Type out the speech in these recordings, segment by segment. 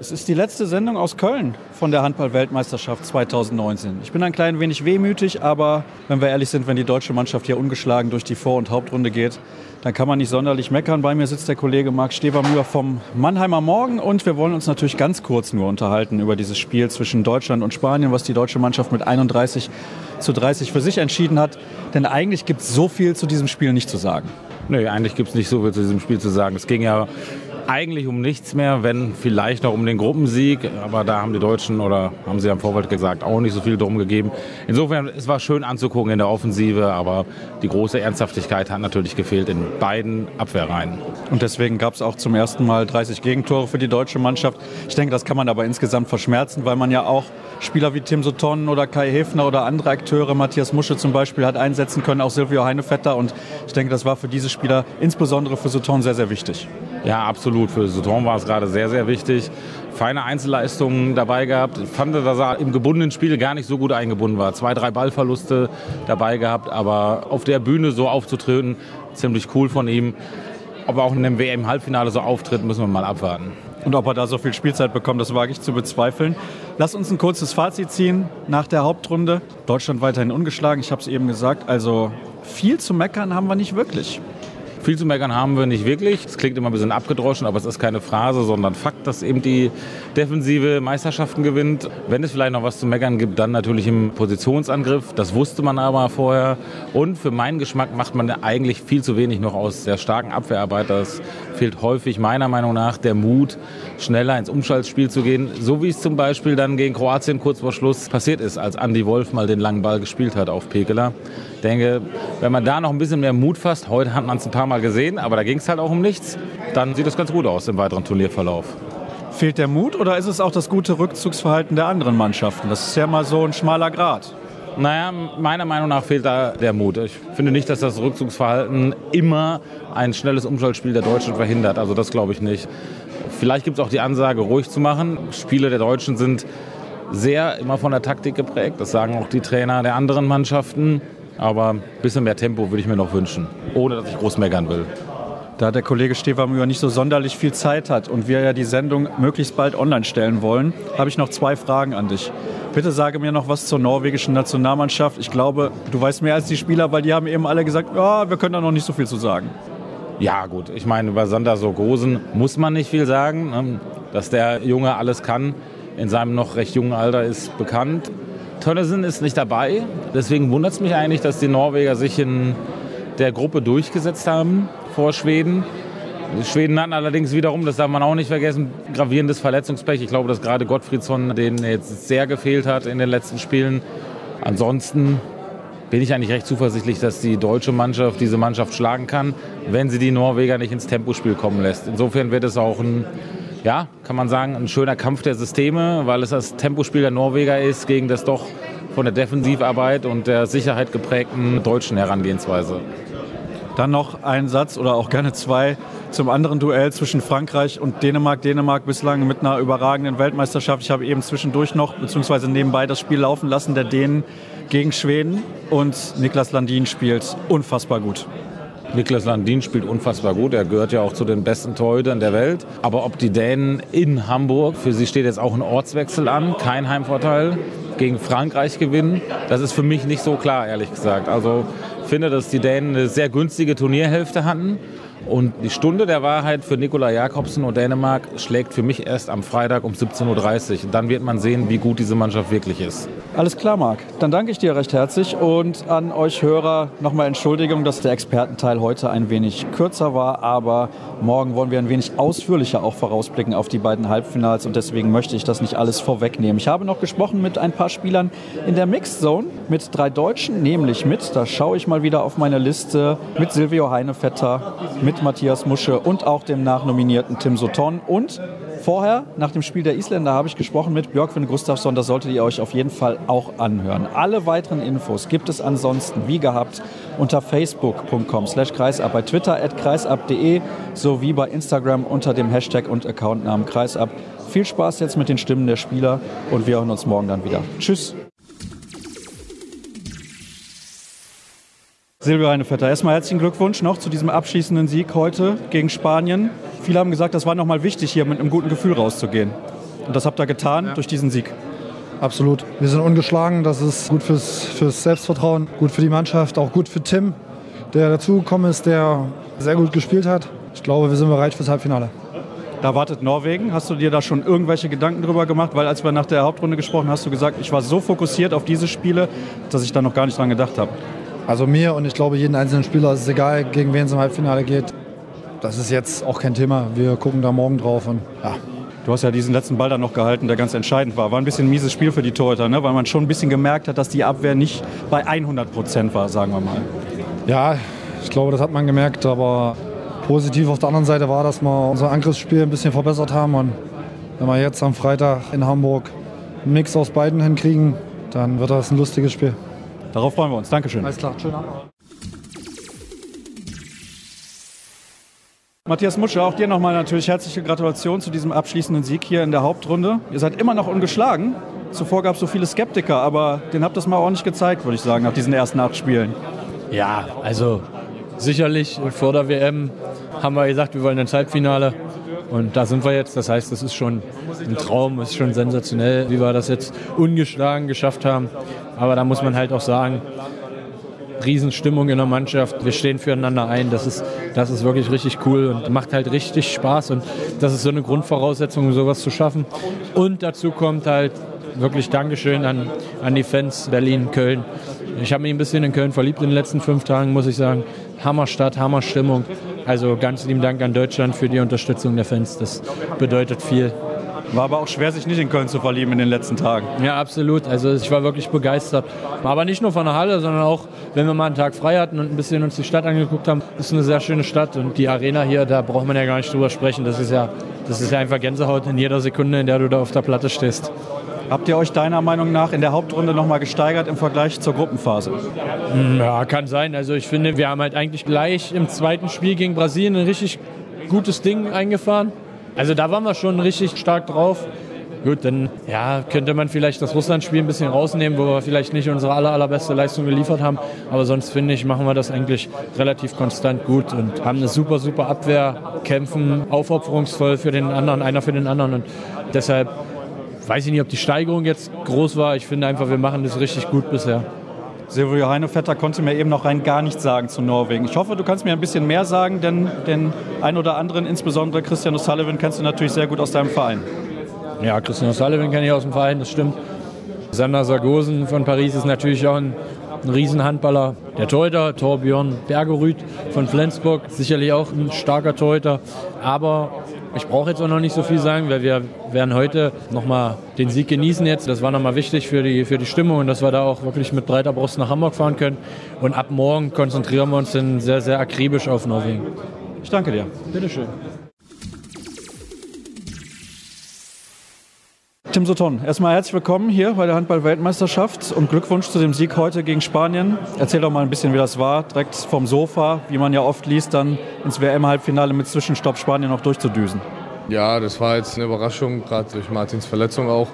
Es ist die letzte Sendung aus Köln von der Handball-Weltmeisterschaft 2019. Ich bin ein klein wenig wehmütig, aber wenn wir ehrlich sind, wenn die deutsche Mannschaft hier ungeschlagen durch die Vor- und Hauptrunde geht, dann kann man nicht sonderlich meckern. Bei mir sitzt der Kollege Marc Stevermüher vom Mannheimer Morgen und wir wollen uns natürlich ganz kurz nur unterhalten über dieses Spiel zwischen Deutschland und Spanien, was die deutsche Mannschaft mit 31 zu 30 für sich entschieden hat. Denn eigentlich gibt es so viel zu diesem Spiel nicht zu sagen. Nee, eigentlich gibt es nicht so viel zu diesem Spiel zu sagen. Es ging ja eigentlich um nichts mehr, wenn vielleicht noch um den Gruppensieg. Aber da haben die Deutschen oder haben sie am Vorfeld gesagt auch nicht so viel drum gegeben. Insofern, es war schön anzugucken in der Offensive, aber die große Ernsthaftigkeit hat natürlich gefehlt in beiden Abwehrreihen. Und deswegen gab es auch zum ersten Mal 30 Gegentore für die deutsche Mannschaft. Ich denke, das kann man aber insgesamt verschmerzen, weil man ja auch Spieler wie Tim Sutton oder Kai Hefner oder andere Akteure, Matthias Musche zum Beispiel, hat einsetzen können, auch Silvio Heinevetter. Und ich denke, das war für diese Spieler, insbesondere für Sutton, sehr, sehr wichtig. Ja, absolut. Für Sutton war es gerade sehr, sehr wichtig. Feine Einzelleistungen dabei gehabt. Ich fand, dass er im gebundenen Spiel gar nicht so gut eingebunden war. Zwei, drei Ballverluste dabei gehabt, aber auf der Bühne so aufzutreten, ziemlich cool von ihm. Ob er auch in dem WM-Halbfinale so auftritt, müssen wir mal abwarten. Und ob er da so viel Spielzeit bekommt, das wage ich zu bezweifeln. Lass uns ein kurzes Fazit ziehen nach der Hauptrunde. Deutschland weiterhin ungeschlagen, ich habe es eben gesagt. Also viel zu meckern haben wir nicht wirklich. Viel zu meckern haben wir nicht wirklich. Es klingt immer ein bisschen abgedroschen, aber es ist keine Phrase, sondern Fakt, dass eben die Defensive Meisterschaften gewinnt. Wenn es vielleicht noch was zu meckern gibt, dann natürlich im Positionsangriff. Das wusste man aber vorher. Und für meinen Geschmack macht man eigentlich viel zu wenig noch aus der starken Abwehrarbeit. Das fehlt häufig meiner Meinung nach der Mut, schneller ins Umschaltspiel zu gehen. So wie es zum Beispiel dann gegen Kroatien kurz vor Schluss passiert ist, als Andy Wolf mal den langen Ball gespielt hat auf Pekela. Ich denke, wenn man da noch ein bisschen mehr Mut fasst, heute hat man es ein paar Mal gesehen, aber da ging es halt auch um nichts, dann sieht es ganz gut aus im weiteren Turnierverlauf. Fehlt der Mut oder ist es auch das gute Rückzugsverhalten der anderen Mannschaften? Das ist ja mal so ein schmaler Grad. Naja, meiner Meinung nach fehlt da der Mut. Ich finde nicht, dass das Rückzugsverhalten immer ein schnelles Umschaltspiel der Deutschen verhindert. Also das glaube ich nicht. Vielleicht gibt es auch die Ansage, ruhig zu machen. Spiele der Deutschen sind sehr immer von der Taktik geprägt. Das sagen auch die Trainer der anderen Mannschaften. Aber ein bisschen mehr Tempo würde ich mir noch wünschen, ohne dass ich groß meckern will. Da der Kollege Stevermüher nicht so sonderlich viel Zeit hat und wir ja die Sendung möglichst bald online stellen wollen, habe ich noch zwei Fragen an dich. Bitte sage mir noch was zur norwegischen Nationalmannschaft. Ich glaube, du weißt mehr als die Spieler, weil die haben eben alle gesagt, oh, wir können da noch nicht so viel zu sagen. Ja gut, ich meine, über Sander Sorgosen muss man nicht viel sagen. Ne? Dass der Junge alles kann in seinem noch recht jungen Alter ist bekannt. Tönnissen ist nicht dabei. Deswegen wundert es mich eigentlich, dass die Norweger sich in der Gruppe durchgesetzt haben vor Schweden. Schweden hatten allerdings wiederum, das darf man auch nicht vergessen, gravierendes Verletzungspech. Ich glaube, dass gerade Gottfriedsson den jetzt sehr gefehlt hat in den letzten Spielen. Ansonsten bin ich eigentlich recht zuversichtlich, dass die deutsche Mannschaft diese Mannschaft schlagen kann, wenn sie die Norweger nicht ins Tempospiel kommen lässt. Insofern wird es auch ein ja, kann man sagen, ein schöner Kampf der Systeme, weil es das Tempospiel der Norweger ist gegen das doch von der Defensivarbeit und der Sicherheit geprägten deutschen Herangehensweise. Dann noch ein Satz oder auch gerne zwei zum anderen Duell zwischen Frankreich und Dänemark. Dänemark bislang mit einer überragenden Weltmeisterschaft. Ich habe eben zwischendurch noch, beziehungsweise nebenbei das Spiel laufen lassen, der Dänen gegen Schweden. Und Niklas Landin spielt unfassbar gut. Niklas Landin spielt unfassbar gut. Er gehört ja auch zu den besten Torhütern der Welt. Aber ob die Dänen in Hamburg, für sie steht jetzt auch ein Ortswechsel an, kein Heimvorteil, gegen Frankreich gewinnen, das ist für mich nicht so klar, ehrlich gesagt. Also ich finde, dass die Dänen eine sehr günstige Turnierhälfte hatten und die Stunde der Wahrheit für Nikola Jakobsen und Dänemark schlägt für mich erst am Freitag um 17.30 Uhr. Dann wird man sehen, wie gut diese Mannschaft wirklich ist. Alles klar, Marc. Dann danke ich dir recht herzlich und an euch Hörer nochmal Entschuldigung, dass der Expertenteil heute ein wenig kürzer war, aber morgen wollen wir ein wenig ausführlicher auch vorausblicken auf die beiden Halbfinals und deswegen möchte ich das nicht alles vorwegnehmen. Ich habe noch gesprochen mit ein paar Spielern in der Mixed Zone mit drei Deutschen, nämlich mit, da schaue ich mal wieder auf meine Liste, mit Silvio Heinevetter, mit mit Matthias Musche und auch dem nachnominierten Tim Sutton. Und vorher, nach dem Spiel der Isländer, habe ich gesprochen mit Björkvin Gustafsson. Das solltet ihr euch auf jeden Fall auch anhören. Alle weiteren Infos gibt es ansonsten, wie gehabt, unter facebook.com slash kreisab, bei Twitter at kreisab.de sowie bei Instagram unter dem Hashtag und Accountnamen kreisab. Viel Spaß jetzt mit den Stimmen der Spieler und wir hören uns morgen dann wieder. Tschüss. Silvio Heinevetter, erstmal herzlichen Glückwunsch noch zu diesem abschließenden Sieg heute gegen Spanien. Viele haben gesagt, das war nochmal wichtig, hier mit einem guten Gefühl rauszugehen. Und das habt ihr getan ja. durch diesen Sieg. Absolut. Wir sind ungeschlagen. Das ist gut fürs, fürs Selbstvertrauen, gut für die Mannschaft, auch gut für Tim, der dazugekommen ist, der sehr gut gespielt hat. Ich glaube, wir sind bereit fürs Halbfinale. Da wartet Norwegen. Hast du dir da schon irgendwelche Gedanken drüber gemacht? Weil als wir nach der Hauptrunde gesprochen haben, hast du gesagt, ich war so fokussiert auf diese Spiele, dass ich da noch gar nicht dran gedacht habe. Also mir und ich glaube jeden einzelnen Spieler ist es egal, gegen wen es im Halbfinale geht. Das ist jetzt auch kein Thema. Wir gucken da morgen drauf und ja. Du hast ja diesen letzten Ball dann noch gehalten, der ganz entscheidend war. War ein bisschen ein mieses Spiel für die Torhüter, ne? weil man schon ein bisschen gemerkt hat, dass die Abwehr nicht bei 100 Prozent war, sagen wir mal. Ja, ich glaube, das hat man gemerkt, aber positiv auf der anderen Seite war, dass wir unser Angriffsspiel ein bisschen verbessert haben. Und wenn wir jetzt am Freitag in Hamburg einen Mix aus beiden hinkriegen, dann wird das ein lustiges Spiel. Darauf freuen wir uns. Dankeschön. Alles klar, schönen Abend. Matthias Mutscher, auch dir nochmal natürlich herzliche Gratulation zu diesem abschließenden Sieg hier in der Hauptrunde. Ihr seid immer noch ungeschlagen. Zuvor gab es so viele Skeptiker, aber den habt ihr mal ordentlich gezeigt, würde ich sagen, nach diesen ersten acht Spielen. Ja, also sicherlich vor der WM haben wir gesagt, wir wollen ins Halbfinale. Und da sind wir jetzt. Das heißt, das ist schon ein Traum, es ist schon sensationell, wie wir das jetzt ungeschlagen geschafft haben. Aber da muss man halt auch sagen, Riesenstimmung in der Mannschaft. Wir stehen füreinander ein. Das ist, das ist wirklich richtig cool und macht halt richtig Spaß. Und das ist so eine Grundvoraussetzung, um sowas zu schaffen. Und dazu kommt halt wirklich Dankeschön an, an die Fans Berlin, Köln. Ich habe mich ein bisschen in Köln verliebt in den letzten fünf Tagen, muss ich sagen. Hammerstadt, Hammerstimmung. Also ganz lieben Dank an Deutschland für die Unterstützung der Fans. Das bedeutet viel. War aber auch schwer, sich nicht in Köln zu verlieben in den letzten Tagen. Ja, absolut. Also ich war wirklich begeistert. Aber nicht nur von der Halle, sondern auch, wenn wir mal einen Tag frei hatten und ein bisschen uns die Stadt angeguckt haben. Ist eine sehr schöne Stadt und die Arena hier, da braucht man ja gar nicht drüber sprechen. Das ist ja, das ist ja einfach Gänsehaut in jeder Sekunde, in der du da auf der Platte stehst. Habt ihr euch deiner Meinung nach in der Hauptrunde noch mal gesteigert im Vergleich zur Gruppenphase? Ja, kann sein. Also ich finde, wir haben halt eigentlich gleich im zweiten Spiel gegen Brasilien ein richtig gutes Ding eingefahren. Also da waren wir schon richtig stark drauf. Gut, dann ja, könnte man vielleicht das Russland-Spiel ein bisschen rausnehmen, wo wir vielleicht nicht unsere aller, allerbeste Leistung geliefert haben. Aber sonst finde ich, machen wir das eigentlich relativ konstant gut und haben eine super, super Abwehr, kämpfen aufopferungsvoll für den anderen, einer für den anderen. Und deshalb weiß ich nicht, ob die Steigerung jetzt groß war. Ich finde einfach, wir machen das richtig gut bisher. Silvio Heinevetter konnte mir eben noch rein gar nichts sagen zu Norwegen. Ich hoffe, du kannst mir ein bisschen mehr sagen, denn den ein oder anderen, insbesondere Christian O'Sullivan, kennst du natürlich sehr gut aus deinem Verein. Ja, Christian O'Sullivan kenne ich aus dem Verein, das stimmt. Sander Sargosen von Paris ist natürlich auch ein, ein Riesenhandballer. Der Torhüter, Torbjörn Bergerüth von Flensburg, sicherlich auch ein starker Torhüter. Aber ich brauche jetzt auch noch nicht so viel sagen, weil wir werden heute nochmal den Sieg genießen jetzt. Das war nochmal wichtig für die, für die Stimmung und dass wir da auch wirklich mit breiter Brust nach Hamburg fahren können. Und ab morgen konzentrieren wir uns dann sehr, sehr akribisch auf Norwegen. Ich danke dir. Bitteschön. Tim Sutton, erstmal herzlich willkommen hier bei der Handball-Weltmeisterschaft und Glückwunsch zu dem Sieg heute gegen Spanien. Erzähl doch mal ein bisschen, wie das war, direkt vom Sofa, wie man ja oft liest, dann ins WM-Halbfinale mit Zwischenstopp Spanien noch durchzudüsen. Ja, das war jetzt eine Überraschung, gerade durch Martins Verletzung auch.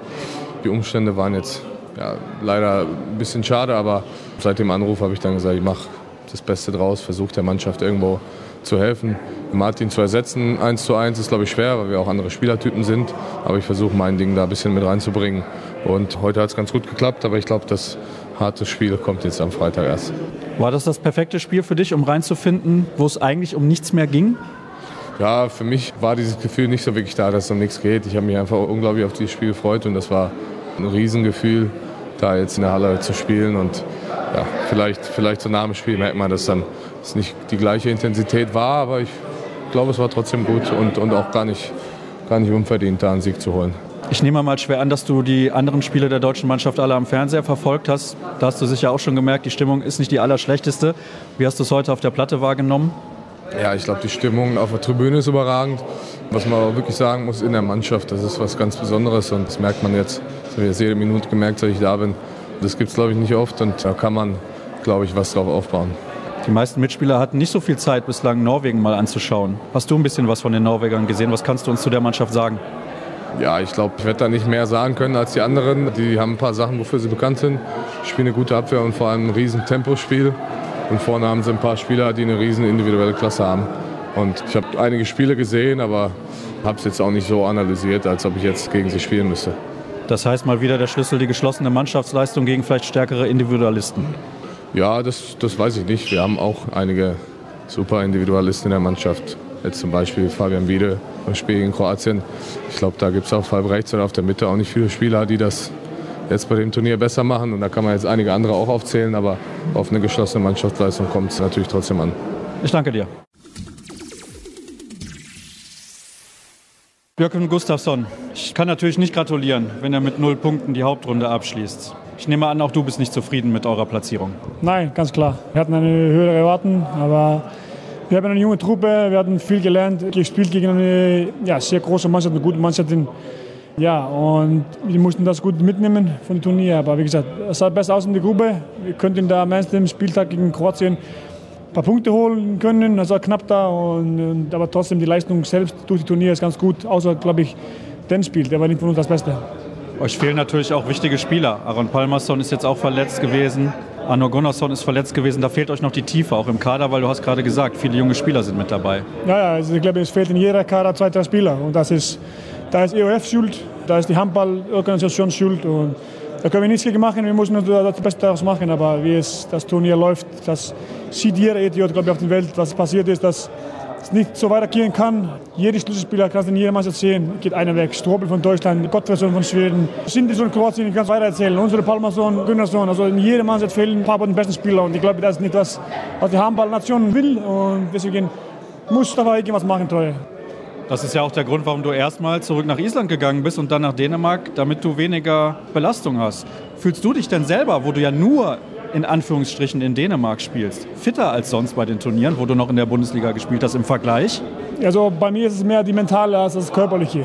Die Umstände waren jetzt ja, leider ein bisschen schade, aber seit dem Anruf habe ich dann gesagt, ich mache das Beste draus, versuche der Mannschaft irgendwo zu helfen. Martin zu ersetzen, eins zu eins, ist glaube ich schwer, weil wir auch andere Spielertypen sind. Aber ich versuche mein Ding da ein bisschen mit reinzubringen. Und heute hat es ganz gut geklappt, aber ich glaube, das harte Spiel kommt jetzt am Freitag erst. War das das perfekte Spiel für dich, um reinzufinden, wo es eigentlich um nichts mehr ging? Ja, für mich war dieses Gefühl nicht so wirklich da, dass es um nichts geht. Ich habe mich einfach unglaublich auf dieses Spiel gefreut und das war ein Riesengefühl, da jetzt in der Halle zu spielen. Und ja, vielleicht, vielleicht so nach dem Spiel merkt man, dass dann es nicht die gleiche Intensität war, aber ich glaube, es war trotzdem gut und, und auch gar nicht, gar nicht unverdient, da einen Sieg zu holen. Ich nehme mal schwer an, dass du die anderen Spiele der deutschen Mannschaft alle am Fernseher verfolgt hast. Da hast du sicher auch schon gemerkt, die Stimmung ist nicht die allerschlechteste. Wie hast du es heute auf der Platte wahrgenommen? Ja, ich glaube, die Stimmung auf der Tribüne ist überragend. Was man aber wirklich sagen muss, in der Mannschaft, das ist was ganz Besonderes und das merkt man jetzt. Das habe ich jetzt jede Minute gemerkt, seit ich da bin. Das gibt es, glaube ich, nicht oft und da kann man, glaube ich, was drauf aufbauen. Die meisten Mitspieler hatten nicht so viel Zeit, bislang Norwegen mal anzuschauen. Hast du ein bisschen was von den Norwegern gesehen? Was kannst du uns zu der Mannschaft sagen? Ja, ich glaube, ich werde da nicht mehr sagen können als die anderen. Die haben ein paar Sachen, wofür sie bekannt sind. Spielen eine gute Abwehr und vor allem ein riesen Tempospiel. Und vorne haben sie ein paar Spieler, die eine riesen individuelle Klasse haben. Und ich habe einige Spiele gesehen, aber habe es jetzt auch nicht so analysiert, als ob ich jetzt gegen sie spielen müsste. Das heißt mal wieder der Schlüssel, die geschlossene Mannschaftsleistung gegen vielleicht stärkere Individualisten. Ja, das, das weiß ich nicht. Wir haben auch einige super Individualisten in der Mannschaft. Jetzt zum Beispiel Fabian Biede beim Spiel in Kroatien. Ich glaube, da gibt es auf halb rechts oder auf der Mitte auch nicht viele Spieler, die das jetzt bei dem Turnier besser machen. Und da kann man jetzt einige andere auch aufzählen, aber auf eine geschlossene Mannschaftsleistung kommt es natürlich trotzdem an. Ich danke dir. Björken Gustafsson, ich kann natürlich nicht gratulieren, wenn er mit null Punkten die Hauptrunde abschließt. Ich nehme an, auch du bist nicht zufrieden mit eurer Platzierung. Nein, ganz klar. Wir hatten eine höhere erwarten, aber wir haben eine junge Truppe, wir hatten viel gelernt, gespielt gegen eine ja, sehr große Mannschaft, eine gute Mannschaft. Ja, und wir mussten das gut mitnehmen von dem Turnier. Aber wie gesagt, es sah besser aus in der Gruppe. Wir könnten da am ersten Spieltag gegen Kroatien paar Punkte holen können. Das war knapp da, und, und, aber trotzdem die Leistung selbst durch die Turnier ist ganz gut. Außer, glaube ich, den Spiel, der war nicht von uns das Beste. Euch fehlen natürlich auch wichtige Spieler. Aaron Palmerson ist jetzt auch verletzt gewesen. Arno Gunnarsson ist verletzt gewesen. Da fehlt euch noch die Tiefe auch im Kader, weil du hast gerade gesagt, viele junge Spieler sind mit dabei. Ja, ja also ich glaube, es fehlt in jeder Kader zwei, drei Spieler. Und das ist, da ist EOF schuld, da ist die Handballorganisation schuld. Und da können wir nichts gegen machen. Wir müssen das Beste daraus machen. Aber wie es das Turnier läuft, das sieht jeder Idiot, glaube ich, auf der Welt, was passiert ist, dass es nicht so weitergehen kann. Jeder Schlüsselspieler kann es in jeder Mannschaft sehen. Geht einer weg. Strobel von Deutschland, Gottfriedson von Schweden, Sindis von Kroatien, ich kann es weiter erzählen. Unsere Palmerson, Gunnarsson. Also in jeder Mannschaft fehlen ein paar von den besten Spieler. Und ich glaube, das ist nicht das, was die Handballnation will. Und deswegen muss da irgendwas machen, Treue. Das ist ja auch der Grund, warum du erstmal zurück nach Island gegangen bist und dann nach Dänemark, damit du weniger Belastung hast. Fühlst du dich denn selber, wo du ja nur in Anführungsstrichen in Dänemark spielst, fitter als sonst bei den Turnieren, wo du noch in der Bundesliga gespielt hast, im Vergleich? Also bei mir ist es mehr die mentale als das körperliche.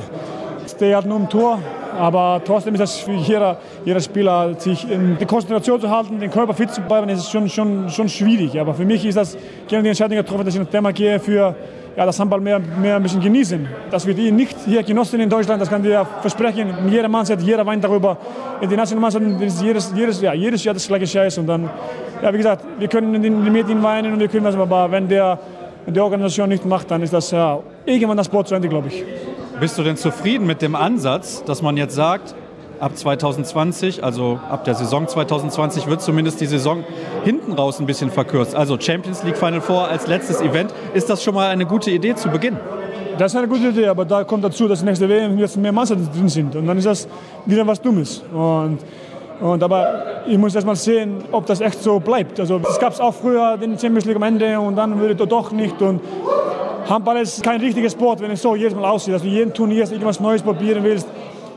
Ich stehe halt nur im Tor, aber trotzdem ist das für jeder, jeder Spieler, sich in die Konzentration zu halten, den Körper fit zu bleiben, ist schon, schon, schon schwierig. Aber für mich ist das gerne die Entscheidung getroffen, dass ich nach Dänemark gehe für ja, das Handball mehr, mehr ein bisschen genießen. Das wird nicht hier genossen in Deutschland, das kann dir versprechen. Jeder Mann sagt, jeder weint darüber. In den Nationalmannschaften ist jedes, jedes, ja, jedes Jahr das gleiche Scheiß. Und dann, ja, wie gesagt, wir können in den Medien weinen und wir können was, aber wenn der, wenn die Organisation nicht macht, dann ist das ja irgendwann das Sport zu Ende, glaube ich. Bist du denn zufrieden mit dem Ansatz, dass man jetzt sagt, ab 2020, also ab der Saison 2020, wird zumindest die Saison hinten raus ein bisschen verkürzt. Also Champions League Final Four als letztes Event. Ist das schon mal eine gute Idee zu Beginn? Das ist eine gute Idee, aber da kommt dazu, dass nächste WM jetzt mehr Mannschaften drin sind. Und dann ist das wieder was Dummes. Und, und aber ich muss erst mal sehen, ob das echt so bleibt. Also es gab es auch früher den Champions League am Ende und dann würde es doch nicht. Und Handball ist kein richtiger Sport, wenn es so jedes Mal aussieht, dass du jeden Turnier irgendwas Neues probieren willst.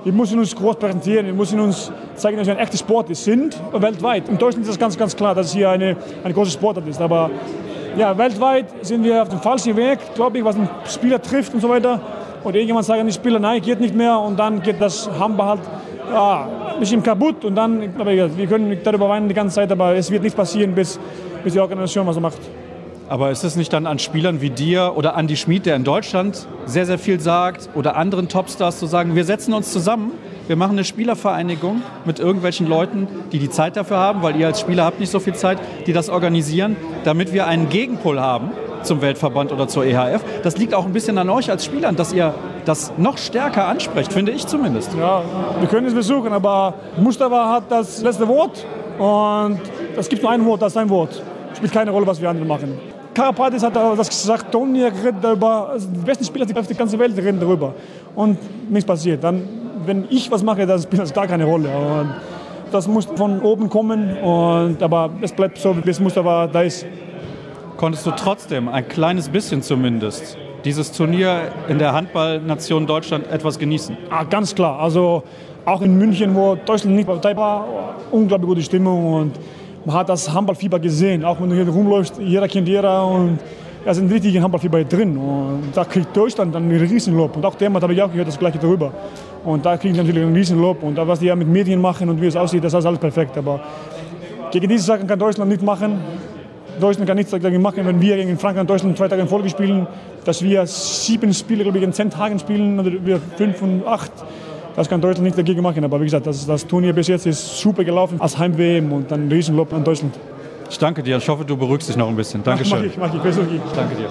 Wir müssen uns groß präsentieren, wir müssen uns zeigen, dass wir ein echtes Sport sind, weltweit. In Deutschland ist das ganz, ganz klar, dass es hier eine, eine große Sportart ist. Aber ja, weltweit sind wir auf dem falschen Weg, glaube ich, was den Spieler trifft und so weiter. Und irgendwann sagen die Spieler, nein, geht nicht mehr. Und dann geht das Handball halt ja, ein bisschen kaputt. Und dann, aber wir können darüber weinen die ganze Zeit, aber es wird nichts passieren, bis, bis die Organisation was macht. Aber ist es nicht dann an Spielern wie dir oder Andy Schmid, der in Deutschland sehr, sehr viel sagt, oder anderen Topstars zu sagen, wir setzen uns zusammen, wir machen eine Spielervereinigung mit irgendwelchen Leuten, die die Zeit dafür haben, weil ihr als Spieler habt nicht so viel Zeit, die das organisieren, damit wir einen Gegenpol haben zum Weltverband oder zur EHF. Das liegt auch ein bisschen an euch als Spielern, dass ihr das noch stärker ansprecht, finde ich zumindest. Ja, wir können es versuchen, aber Mustafa hat das letzte Wort und es gibt nur ein Wort, das ist ein Wort. Spielt keine Rolle, was wir andere machen. Karapatis hat das gesagt, Toni redet darüber, also die besten Spieler auf der ganzen Welt reden darüber. Und nichts passiert. Dann, wenn ich was mache, das spielt das gar keine Rolle. Und das muss von oben kommen, und, aber es bleibt so, bis Mustafa da ist. Konntest du trotzdem, ein kleines bisschen zumindest, dieses Turnier in der Handballnation Deutschland etwas genießen? Ah, ganz klar. Also auch in München, wo Deutschland nicht dabei war, unglaublich gute Stimmung. Und man hat das Handballfieber gesehen. Auch wenn du hier rumläufst, jeder kennt jeder und ist ein richtiger Handballfieber drin. Und da kriegt Deutschland dann einen Riesenlob. Und auch Dänemark habe ich auch gehört, das gleiche darüber. Und da kriegen natürlich einen Riesenlob. Und was die ja mit Medien machen und wie es aussieht, das ist alles perfekt. Aber gegen diese Sachen kann Deutschland nicht machen. Deutschland kann nichts dagegen machen, wenn wir gegen Frankreich und Deutschland zwei Tage in Folge spielen, dass wir sieben Spiele, glaube ich, in zehn Tagen spielen oder wir fünf und acht. Das kann Deutschland nicht dagegen machen. Aber wie gesagt, das, das Turnier bis jetzt ist super gelaufen als Heim-WM und dann Riesenlob an Deutschland. Ich danke dir. Ich hoffe, du beruhigst dich noch ein bisschen. Dankeschön. Mach ich, mach ich. Versuch ich. Ich danke dir.